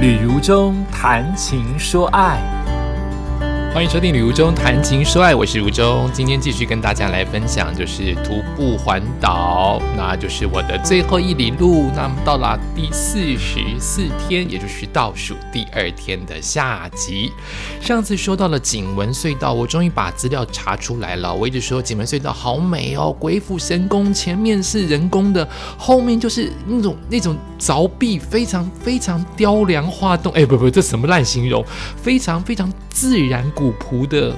旅途中谈情说爱。欢迎收听《旅途中谈情说爱》，我是如中。今天继续跟大家来分享，就是徒步环岛，那就是我的最后一里路。那么到了第四十四天，也就是倒数第二天的下集。上次说到了景文隧道，我终于把资料查出来了。我一直说景文隧道好美哦，鬼斧神工，前面是人工的，后面就是那种那种凿壁，非常非常雕梁画栋。哎，不不，这什么烂形容？非常非常自然。古朴的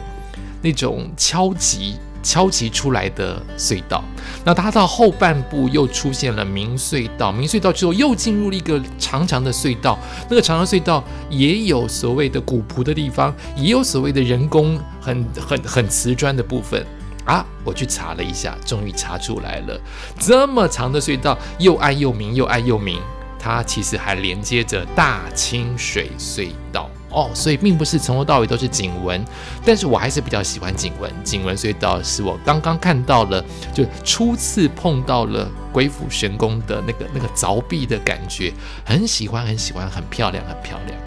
那种敲击、敲击出来的隧道，那它到后半部又出现了明隧道，明隧道之后又进入了一个长长的隧道，那个长长隧道也有所谓的古朴的地方，也有所谓的人工很很很瓷砖的部分啊！我去查了一下，终于查出来了，这么长的隧道又暗又明，又暗又明，它其实还连接着大清水隧道。哦，所以并不是从头到尾都是景文，但是我还是比较喜欢景文。景文隧道是我刚刚看到了，就初次碰到了鬼斧神工的那个那个凿壁的感觉，很喜欢，很喜欢，很漂亮，很漂亮。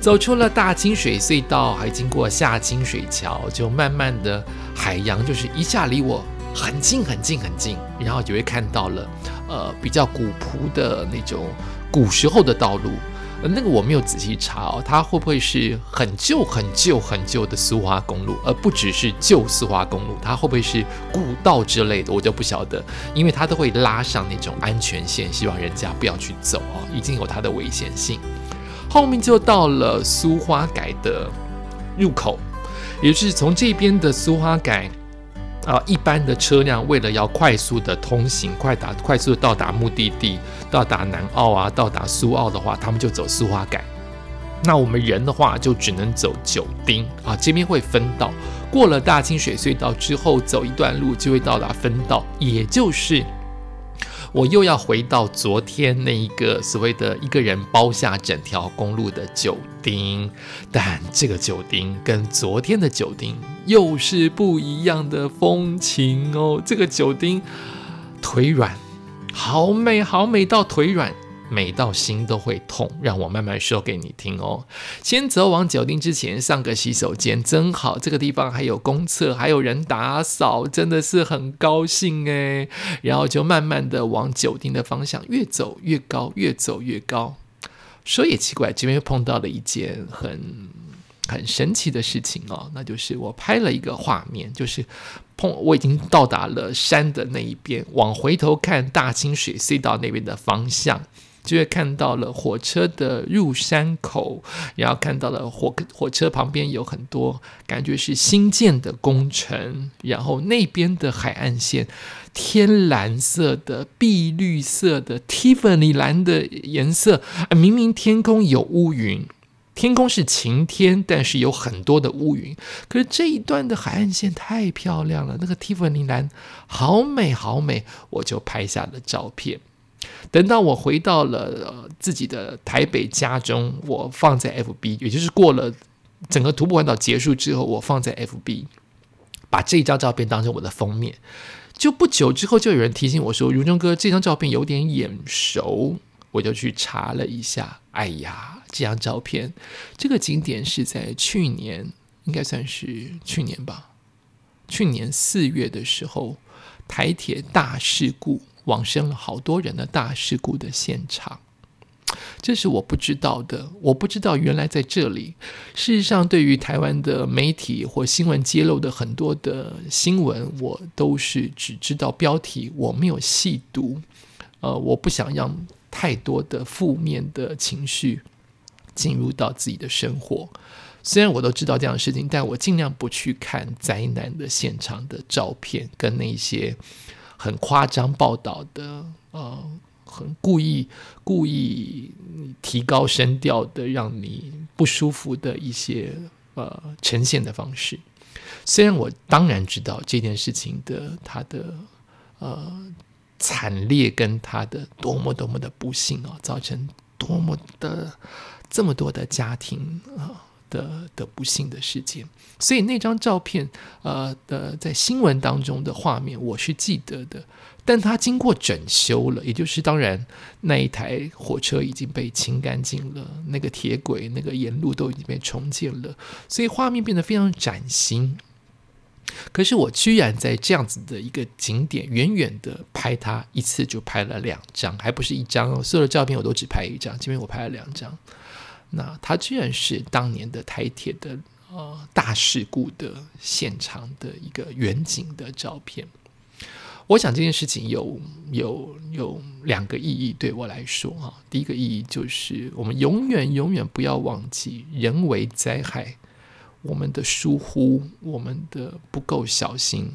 走出了大清水隧道，还经过下清水桥，就慢慢的海洋就是一下离我很近很近很近，然后就会看到了呃比较古朴的那种古时候的道路。那个我没有仔细查哦，它会不会是很旧、很旧、很旧的苏花公路，而不只是旧苏花公路？它会不会是古道之类的？我就不晓得，因为它都会拉上那种安全线，希望人家不要去走哦，已经有它的危险性。后面就到了苏花改的入口，也就是从这边的苏花改。啊，一般的车辆为了要快速的通行，快达快速的到达目的地，到达南澳啊，到达苏澳的话，他们就走苏花改。那我们人的话，就只能走九丁啊，这边会分道。过了大清水隧道之后，走一段路就会到达分道，也就是。我又要回到昨天那一个所谓的一个人包下整条公路的酒丁，但这个酒丁跟昨天的酒丁又是不一样的风情哦。这个酒丁腿软，好美好美到腿软。美到心都会痛，让我慢慢说给你听哦。先走往酒店之前上个洗手间，真好。这个地方还有公厕，还有人打扫，真的是很高兴诶。然后就慢慢的往酒店的方向越走越高，越走越高。说也奇怪，这边又碰到了一件很很神奇的事情哦，那就是我拍了一个画面，就是碰我已经到达了山的那一边，往回头看大清水隧道那边的方向。就会看到了火车的入山口，然后看到了火火车旁边有很多感觉是新建的工程，然后那边的海岸线天蓝色的、碧绿色的、Tiffany 蓝的颜色，明明天空有乌云，天空是晴天，但是有很多的乌云，可是这一段的海岸线太漂亮了，那个 Tiffany 蓝好美好美，我就拍下了照片。等到我回到了自己的台北家中，我放在 FB，也就是过了整个徒步环岛结束之后，我放在 FB，把这一张照片当成我的封面。就不久之后，就有人提醒我说：“如中哥，这张照片有点眼熟。”我就去查了一下，哎呀，这张照片，这个景点是在去年，应该算是去年吧，去年四月的时候，台铁大事故。往生了好多人的大事故的现场，这是我不知道的。我不知道原来在这里。事实上，对于台湾的媒体或新闻揭露的很多的新闻，我都是只知道标题，我没有细读。呃，我不想让太多的负面的情绪进入到自己的生活。虽然我都知道这样的事情，但我尽量不去看灾难的现场的照片跟那些。很夸张报道的，呃，很故意故意提高声调的，让你不舒服的一些呃呈现的方式。虽然我当然知道这件事情的它的呃惨烈跟它的多么多么的不幸哦，造成多么的这么多的家庭啊。的的不幸的事件，所以那张照片，呃的在新闻当中的画面，我是记得的。但它经过整修了，也就是当然那一台火车已经被清干净了，那个铁轨、那个沿路都已经被重建了，所以画面变得非常崭新。可是我居然在这样子的一个景点，远远的拍它一次就拍了两张，还不是一张，所有的照片我都只拍一张，这边我拍了两张。那它居然是当年的台铁的呃大事故的现场的一个远景的照片。我想这件事情有有有两个意义对我来说哈，第一个意义就是我们永远永远不要忘记人为灾害。我们的疏忽，我们的不够小心，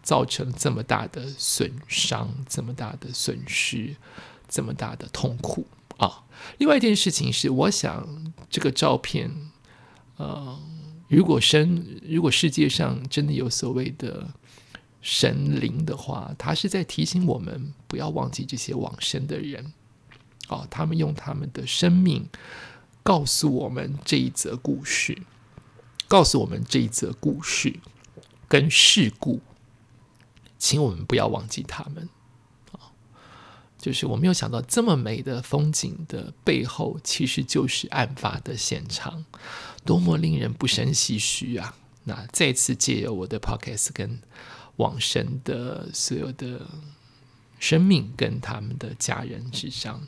造成这么大的损伤，这么大的损失，这么大的痛苦！另外一件事情是，我想这个照片，呃，如果生，如果世界上真的有所谓的神灵的话，他是在提醒我们不要忘记这些往生的人，哦，他们用他们的生命告诉我们这一则故事。告诉我们这一则故事跟事故，请我们不要忘记他们！就是我没有想到这么美的风景的背后，其实就是案发的现场，多么令人不胜唏嘘啊！那再次借由我的 podcast 跟往生的所有的生命跟他们的家人之上。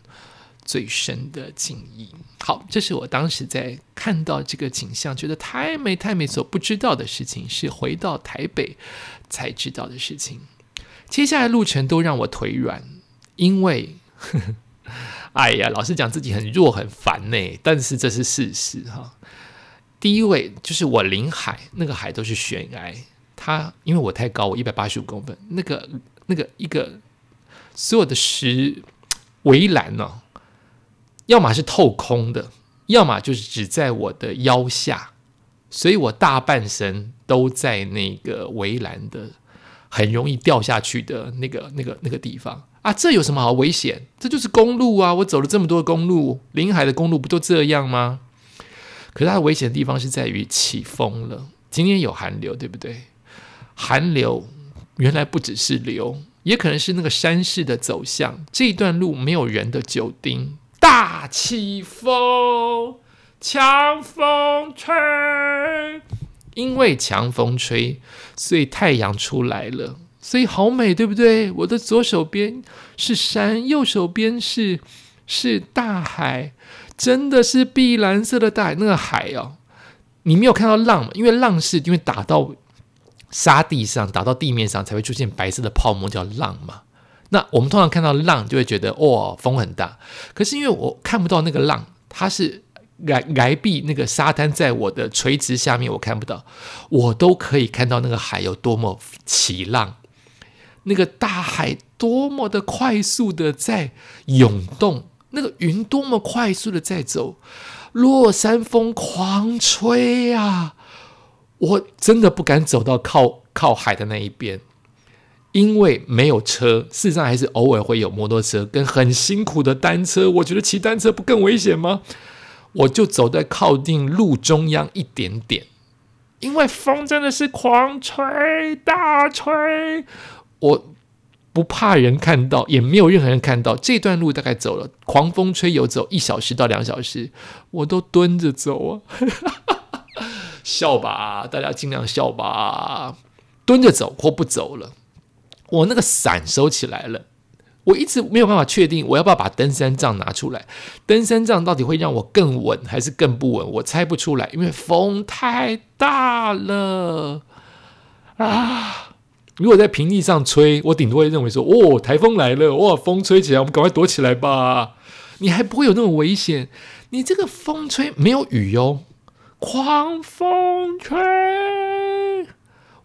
最深的敬意。好，这是我当时在看到这个景象，觉得太美太美，所不知道的事情是回到台北才知道的事情。接下来路程都让我腿软，因为呵呵，哎呀，老是讲自己很弱很烦呢。但是这是事实哈。第一位就是我临海，那个海都是悬崖，它因为我太高，我一百八十五公分，那个那个一个所有的石围栏呢。要么是透空的，要么就是只在我的腰下，所以我大半身都在那个围栏的很容易掉下去的那个、那个、那个地方啊！这有什么好危险？这就是公路啊！我走了这么多公路，临海的公路不都这样吗？可是它的危险的地方是在于起风了，今天有寒流，对不对？寒流原来不只是流，也可能是那个山势的走向。这一段路没有人的酒丁。大起风，强风吹。因为强风吹，所以太阳出来了，所以好美，对不对？我的左手边是山，右手边是是大海，真的是碧蓝色的大海。那个海哦，你没有看到浪吗？因为浪是因为打到沙地上，打到地面上才会出现白色的泡沫，叫浪嘛。那我们通常看到浪，就会觉得哇，风很大。可是因为我看不到那个浪，它是崖崖壁那个沙滩在我的垂直下面，我看不到，我都可以看到那个海有多么起浪，那个大海多么的快速的在涌动，那个云多么快速的在走，落山风狂吹啊！我真的不敢走到靠靠海的那一边。因为没有车，事实上还是偶尔会有摩托车跟很辛苦的单车。我觉得骑单车不更危险吗？我就走在靠近路中央一点点，因为风真的是狂吹大吹，我不怕人看到，也没有任何人看到。这段路大概走了，狂风吹有走一小时到两小时，我都蹲着走啊，笑吧，大家尽量笑吧，蹲着走或不走了。我那个伞收起来了，我一直没有办法确定我要不要把登山杖拿出来。登山杖到底会让我更稳还是更不稳？我猜不出来，因为风太大了啊！如果在平地上吹，我顶多会认为说：“哦，台风来了，哇，风吹起来，我们赶快躲起来吧。”你还不会有那种危险。你这个风吹没有雨哟，狂风吹。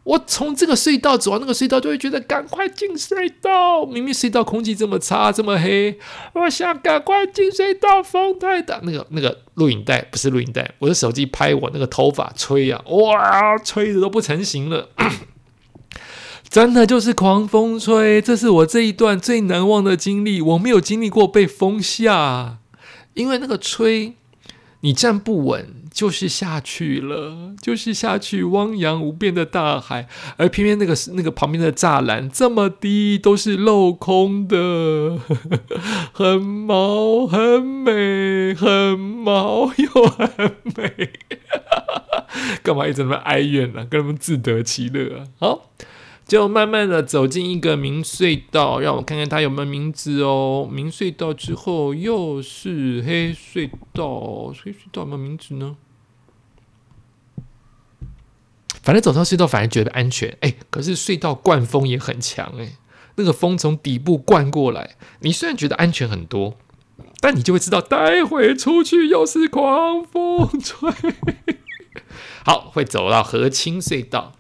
我从这个隧道走到那个隧道，就会觉得赶快进隧道。明明隧道空气这么差，这么黑，我想赶快进隧道。风太大，那个那个录影带不是录影带，我的手机拍我那个头发吹呀，哇，吹的都不成形了。真的就是狂风吹，这是我这一段最难忘的经历。我没有经历过被风吓，因为那个吹你站不稳。就是下去了，就是下去汪洋无边的大海，而偏偏那个那个旁边的栅栏这么低，都是镂空的，很毛，很美，很毛又很美，干嘛一直那么哀怨呢？跟他们自得其乐啊！好。就慢慢的走进一个明隧道，让我看看它有没有名字哦。明隧道之后又是黑隧道，黑隧道有没有名字呢？反正走上隧道，反而觉得安全。哎，可是隧道灌风也很强哎，那个风从底部灌过来，你虽然觉得安全很多，但你就会知道，待会出去又是狂风吹。好，会走到河清隧道。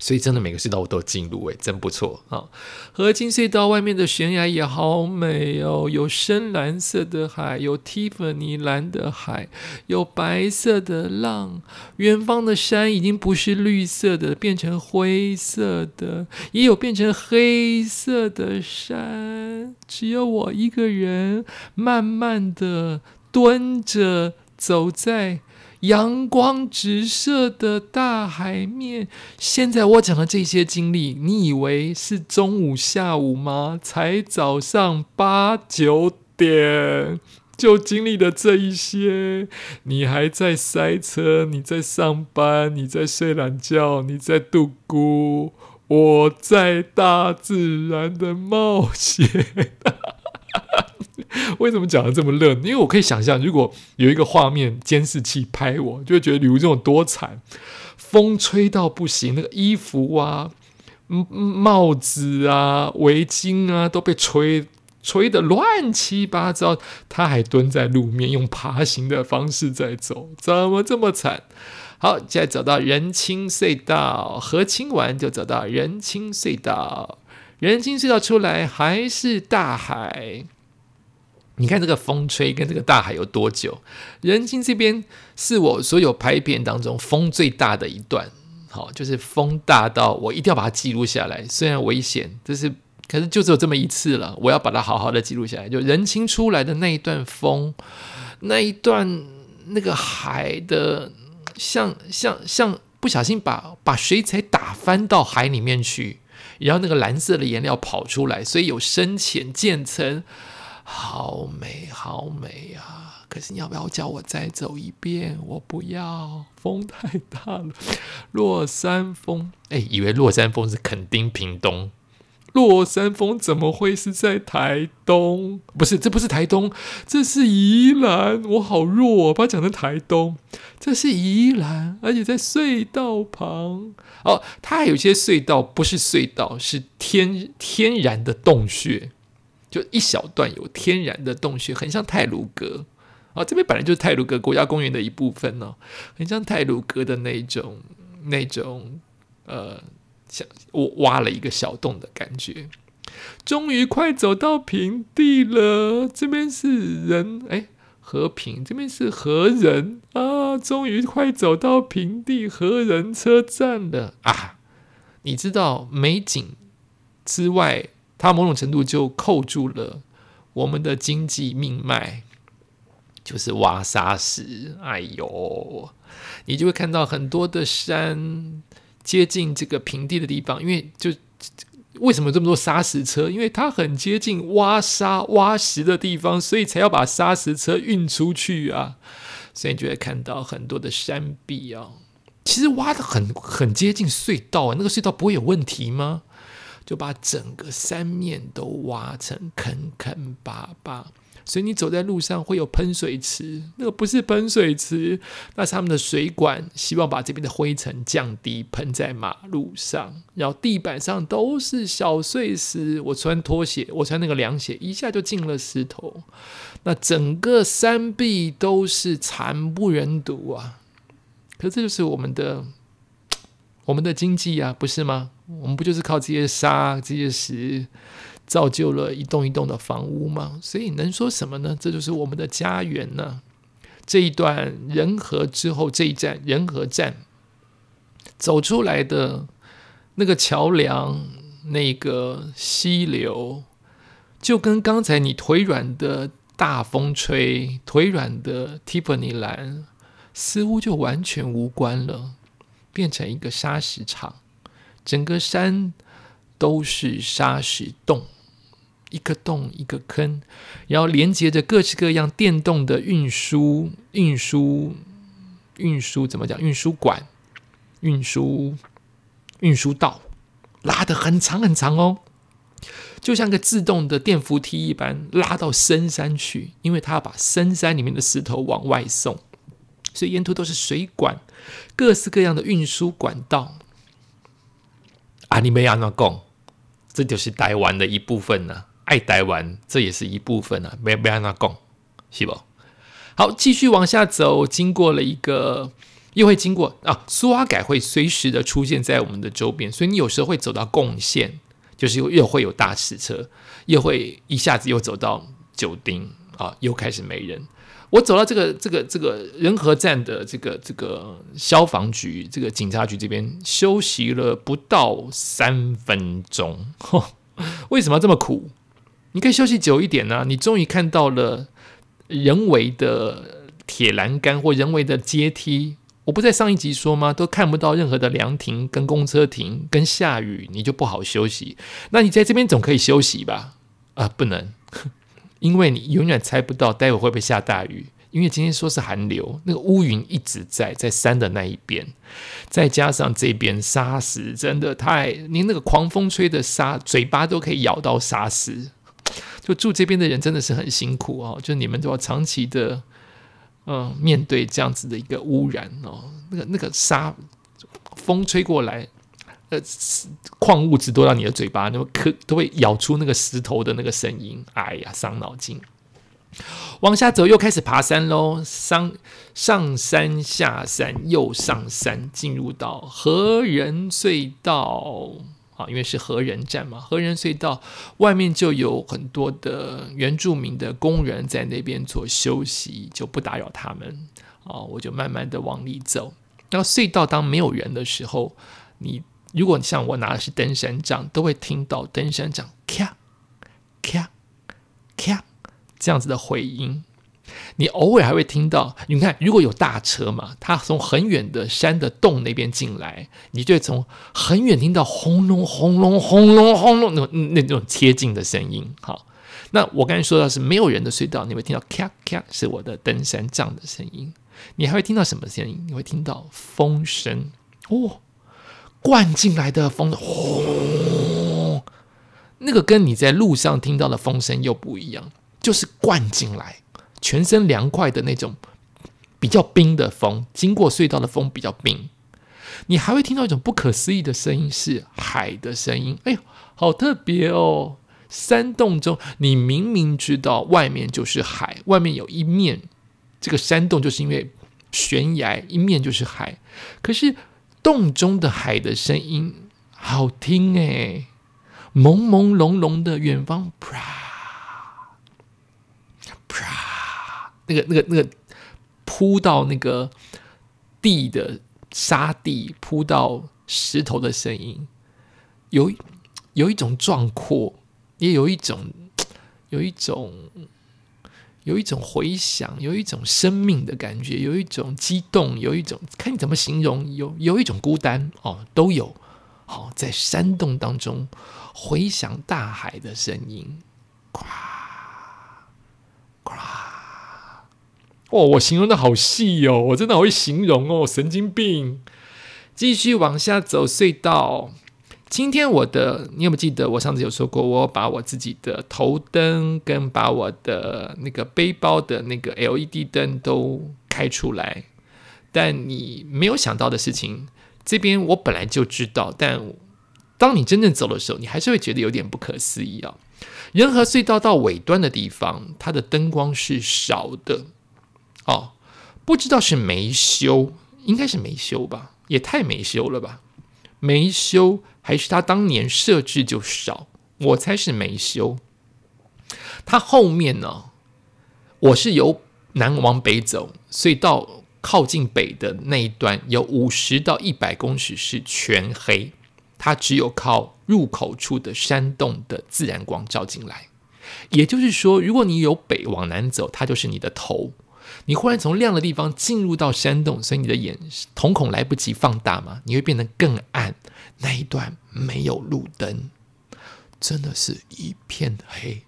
所以真的每个隧道我都进入，诶，真不错啊！河津隧道外面的悬崖也好美哦，有深蓝色的海，有蒂芙尼蓝的海，有白色的浪。远方的山已经不是绿色的，变成灰色的，也有变成黑色的山。只有我一个人，慢慢的蹲着走在。阳光直射的大海面。现在我讲的这些经历，你以为是中午、下午吗？才早上八九点就经历了这一些，你还在塞车，你在上班，你在睡懒觉，你在度孤，我在大自然的冒险。为什么讲的这么热？因为我可以想象，如果有一个画面监视器拍我，就会觉得吕如这种多惨，风吹到不行，那个衣服啊、帽子啊、围巾啊都被吹吹得乱七八糟，他还蹲在路面用爬行的方式在走，怎么这么惨？好，现在走到人清隧道，和清完就走到人清隧道，人清隧道出来还是大海。你看这个风吹跟这个大海有多久？人情这边是我所有拍片当中风最大的一段，好，就是风大到我一定要把它记录下来。虽然危险，这是可是就只有这么一次了，我要把它好好的记录下来。就人清出来的那一段风，那一段那个海的，像像像不小心把把水彩打翻到海里面去，然后那个蓝色的颜料跑出来，所以有深浅渐层。好美，好美啊！可是你要不要叫我再走一遍？我不要，风太大了。落山风，哎，以为落山风是垦丁、屏东，落山风怎么会是在台东？不是，这不是台东，这是宜兰。我好弱，把它讲成台东。这是宜兰，而且在隧道旁。哦，它还有些隧道不是隧道，是天天然的洞穴。就一小段有天然的洞穴，很像泰鲁阁啊。这边本来就是泰鲁阁国家公园的一部分呢，很像泰鲁阁的那种那种呃，像我挖了一个小洞的感觉。终于快走到平地了，这边是人哎，和平这边是和人啊。终于快走到平地和人车站了啊！你知道美景之外。它某种程度就扣住了我们的经济命脉，就是挖沙石。哎呦，你就会看到很多的山接近这个平地的地方，因为就为什么这么多砂石车？因为它很接近挖沙挖石的地方，所以才要把砂石车运出去啊。所以你就会看到很多的山壁啊，其实挖的很很接近隧道啊，那个隧道不会有问题吗？就把整个山面都挖成坑坑巴巴，所以你走在路上会有喷水池，那个不是喷水池，那是他们的水管，希望把这边的灰尘降低，喷在马路上，然后地板上都是小碎石。我穿拖鞋，我穿那个凉鞋，一下就进了石头。那整个山壁都是惨不忍睹啊！可这就是我们的。我们的经济啊，不是吗？我们不就是靠这些沙、这些石，造就了一栋一栋的房屋吗？所以能说什么呢？这就是我们的家园呢。这一段人和之后，这一站人和站走出来的那个桥梁、那个溪流，就跟刚才你腿软的大风吹，腿软的 Tiffany 蓝似乎就完全无关了，变成一个砂石场，整个山都是砂石洞，一个洞一个坑，然后连接着各式各样电动的运输、运输、运输怎么讲？运输管、运输、运输道，拉的很长很长哦。就像个自动的电扶梯一般，拉到深山去，因为它要把深山里面的石头往外送，所以沿途都是水管，各式各样的运输管道。啊，你没安那讲，这就是台湾的一部分呢。爱台湾，这也是一部分啊。没没安那讲，是不？好，继续往下走，经过了一个，又会经过啊，苏阿改会随时的出现在我们的周边，所以你有时候会走到贡献。就是又又会有大石车，又会一下子又走到九丁啊，又开始没人。我走到这个这个这个仁和站的这个这个消防局、这个警察局这边休息了不到三分钟。为什么这么苦？你可以休息久一点呢。你终于看到了人为的铁栏杆或人为的阶梯。我不在上一集说吗？都看不到任何的凉亭跟公车亭，跟下雨你就不好休息。那你在这边总可以休息吧？啊，不能，因为你永远猜不到待会会不会下大雨。因为今天说是寒流，那个乌云一直在在山的那一边，再加上这边沙石真的太，您那个狂风吹的沙，嘴巴都可以咬到沙石。就住这边的人真的是很辛苦哦，就你们都要长期的。嗯，面对这样子的一个污染哦，那个那个沙风吹过来，呃，矿物质都到你的嘴巴，那么可都会咬出那个石头的那个声音，哎呀，伤脑筋。往下走，又开始爬山喽，上上山下山又上山，进入到河人隧道。啊，因为是河人站嘛，河人隧道外面就有很多的原住民的工人在那边做休息，就不打扰他们。啊，我就慢慢的往里走。那隧道当没有人的时候，你如果你像我拿的是登山杖，都会听到登山杖咔咔咔这样子的回音。你偶尔还会听到，你看，如果有大车嘛，它从很远的山的洞那边进来，你就会从很远听到轰隆轰隆轰隆轰隆那种那种贴近的声音。好，那我刚才说到是没有人的隧道，你会听到咔咔，是我的登山杖的声音。你还会听到什么声音？你会听到风声哦，灌进来的风，轰，那个跟你在路上听到的风声又不一样，就是灌进来。全身凉快的那种比较冰的风，经过隧道的风比较冰。你还会听到一种不可思议的声音，是海的声音。哎呦，好特别哦！山洞中，你明明知道外面就是海，外面有一面这个山洞，就是因为悬崖一面就是海。可是洞中的海的声音好听哎，朦朦胧胧的远方，啪啪。那个、那个、那个铺到那个地的沙地，铺到石头的声音，有有一种壮阔，也有一种有一种有一种回响，有一种生命的感觉，有一种激动，有一种看你怎么形容，有有一种孤单哦，都有。好，在山洞当中回响大海的声音，咵咵。哦，我形容的好细哦，我真的好会形容哦，神经病！继续往下走隧道。今天我的，你有没有记得我上次有说过，我把我自己的头灯跟把我的那个背包的那个 LED 灯都开出来？但你没有想到的事情，这边我本来就知道，但当你真正走的时候，你还是会觉得有点不可思议啊！人和隧道到尾端的地方，它的灯光是少的。哦，不知道是没修，应该是没修吧？也太没修了吧？没修还是他当年设置就少？我猜是没修。他后面呢？我是由南往北走，所以到靠近北的那一段有五十到一百公尺是全黑，它只有靠入口处的山洞的自然光照进来。也就是说，如果你由北往南走，它就是你的头。你忽然从亮的地方进入到山洞，所以你的眼瞳孔来不及放大嘛，你会变得更暗。那一段没有路灯，真的是一片黑，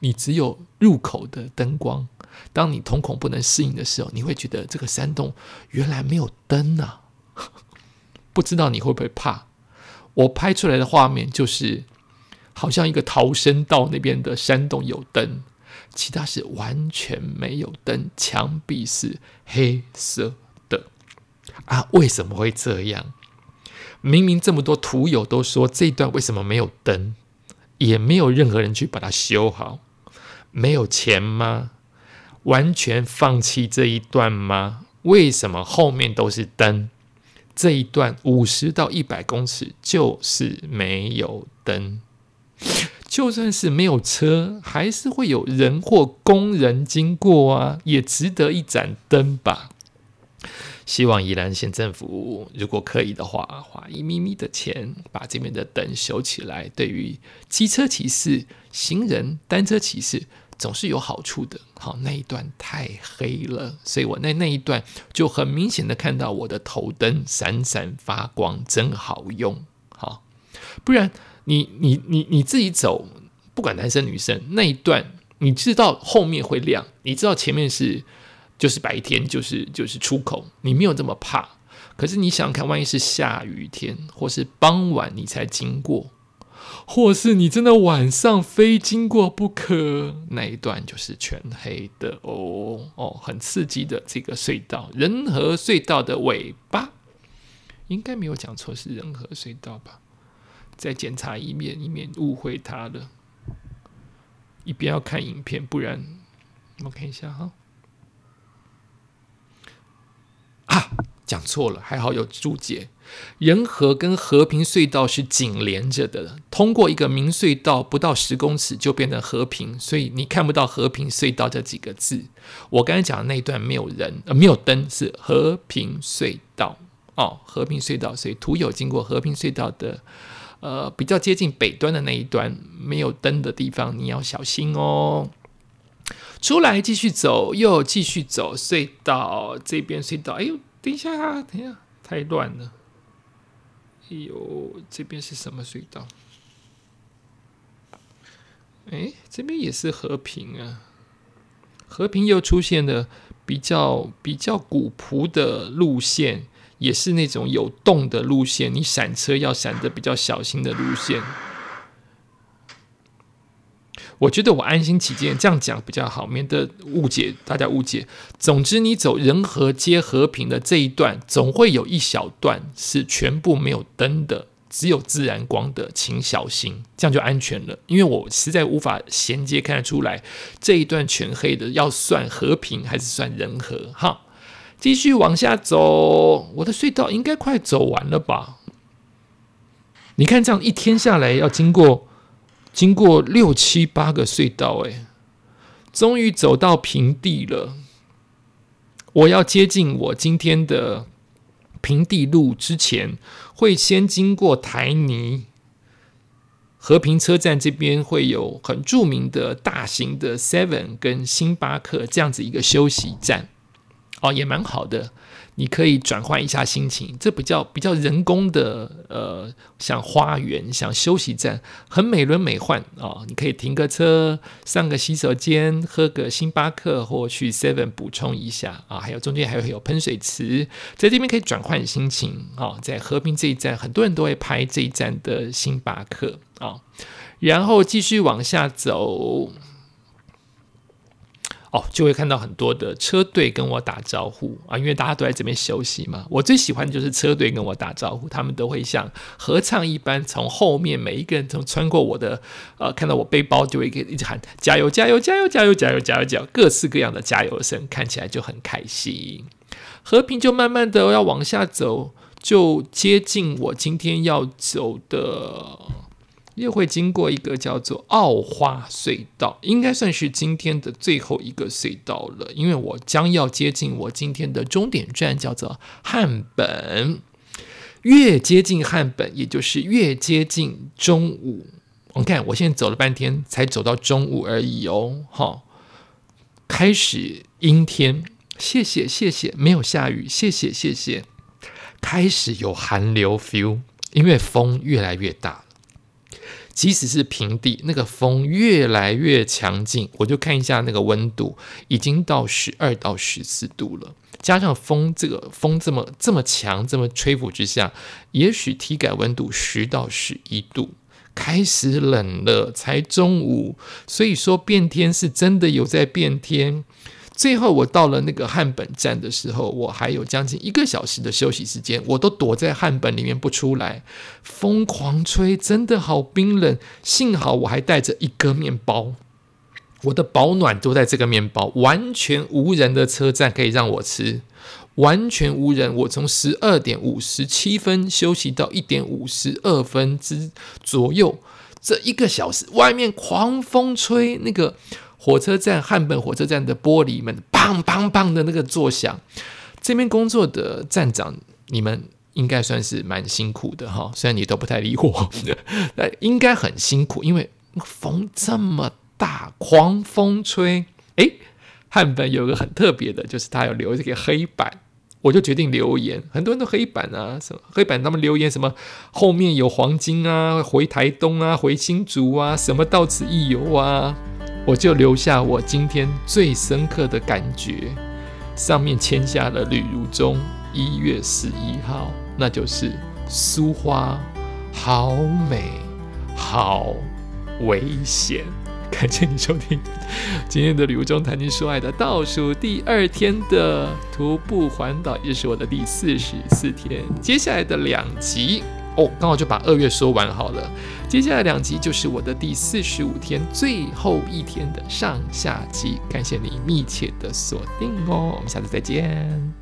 你只有入口的灯光。当你瞳孔不能适应的时候，你会觉得这个山洞原来没有灯啊！不知道你会不会怕？我拍出来的画面就是，好像一个逃生道那边的山洞有灯，其他是完全没有灯，墙壁是黑色的。啊，为什么会这样？明明这么多图友都说这一段为什么没有灯，也没有任何人去把它修好，没有钱吗？完全放弃这一段吗？为什么后面都是灯？这一段五十到一百公尺就是没有灯，就算是没有车，还是会有人或工人经过啊，也值得一盏灯吧。希望宜兰县政府如果可以的话，花一咪咪的钱把这边的灯修起来，对于机车骑士、行人、单车骑士。总是有好处的。好，那一段太黑了，所以我那那一段就很明显的看到我的头灯闪闪发光，真好用。好，不然你你你你自己走，不管男生女生，那一段你知道后面会亮，你知道前面是就是白天，就是就是出口，你没有这么怕。可是你想想看，万一是下雨天或是傍晚你才经过。或是你真的晚上非经过不可，那一段就是全黑的哦哦，很刺激的这个隧道，仁和隧道的尾巴，应该没有讲错，是仁和隧道吧？再检查一面，以免误会他了。一边要看影片，不然我看一下哈。啊，讲错了，还好有注解。仁和跟和平隧道是紧连着的，通过一个明隧道不到十公尺就变成和平，所以你看不到和平隧道这几个字。我刚才讲的那一段没有人，呃，没有灯，是和平隧道哦，和平隧道。所以图有经过和平隧道的，呃，比较接近北端的那一段没有灯的地方，你要小心哦。出来继续走，又继续走隧道这边隧道，哎呦，等一下，等一下，太乱了。哎呦，这边是什么隧道？哎，这边也是和平啊。和平又出现了比较比较古朴的路线，也是那种有洞的路线，你闪车要闪的比较小心的路线。我觉得我安心起见，这样讲比较好，免得误解大家误解。总之，你走仁和街和平的这一段，总会有一小段是全部没有灯的，只有自然光的，请小心，这样就安全了。因为我实在无法衔接看得出来这一段全黑的，要算和平还是算仁和？哈，继续往下走，我的隧道应该快走完了吧？你看，这样一天下来要经过。经过六七八个隧道，哎，终于走到平地了。我要接近我今天的平地路之前，会先经过台泥和平车站这边，会有很著名的大型的 Seven 跟星巴克这样子一个休息站，哦，也蛮好的。你可以转换一下心情，这比较比较人工的，呃，像花园、像休息站，很美轮美奂啊！你可以停个车，上个洗手间，喝个星巴克，或去 Seven 补充一下啊！还有中间还会有喷水池，在这边可以转换心情啊！在和平这一站，很多人都会拍这一站的星巴克啊，然后继续往下走。哦，就会看到很多的车队跟我打招呼啊，因为大家都在这边休息嘛。我最喜欢的就是车队跟我打招呼，他们都会像合唱一般，从后面每一个人从穿过我的，呃，看到我背包就会一直喊加油加油加油加油加油加油加油，各式各样的加油声，看起来就很开心。和平就慢慢的要往下走，就接近我今天要走的。又会经过一个叫做奥花隧道，应该算是今天的最后一个隧道了，因为我将要接近我今天的终点站，叫做汉本。越接近汉本，也就是越接近中午我看我现在走了半天，才走到中午而已哦。哈，开始阴天，谢谢谢谢，没有下雨，谢谢谢谢。开始有寒流 feel，因为风越来越大。即使是平地，那个风越来越强劲，我就看一下那个温度，已经到十二到十四度了。加上风，这个风这么这么强，这么吹拂之下，也许体感温度十到十一度，开始冷了。才中午，所以说变天是真的有在变天。最后我到了那个汉本站的时候，我还有将近一个小时的休息时间，我都躲在汉本里面不出来，疯狂吹，真的好冰冷。幸好我还带着一个面包，我的保暖都在这个面包，完全无人的车站可以让我吃，完全无人。我从十二点五十七分休息到一点五十二分之左右，这一个小时外面狂风吹，那个。火车站汉本火车站的玻璃门砰砰砰的那个作响，这边工作的站长，你们应该算是蛮辛苦的哈。虽然你都不太理我，那，应该很辛苦，因为风这么大，狂风吹。诶，汉本有个很特别的，就是他有留这个黑板，我就决定留言。很多人都黑板啊，什么黑板他们留言什么后面有黄金啊，回台东啊，回新竹啊，什么到此一游啊。我就留下我今天最深刻的感觉，上面签下了吕如中一月十一号，那就是苏花好美，好危险。感谢你收听今天的吕如中谈情说爱的倒数第二天的徒步环岛，也是我的第四十四天。接下来的两集。哦，刚好就把二月说完好了。接下来两集就是我的第四十五天最后一天的上下集。感谢你密切的锁定哦，我们下次再见。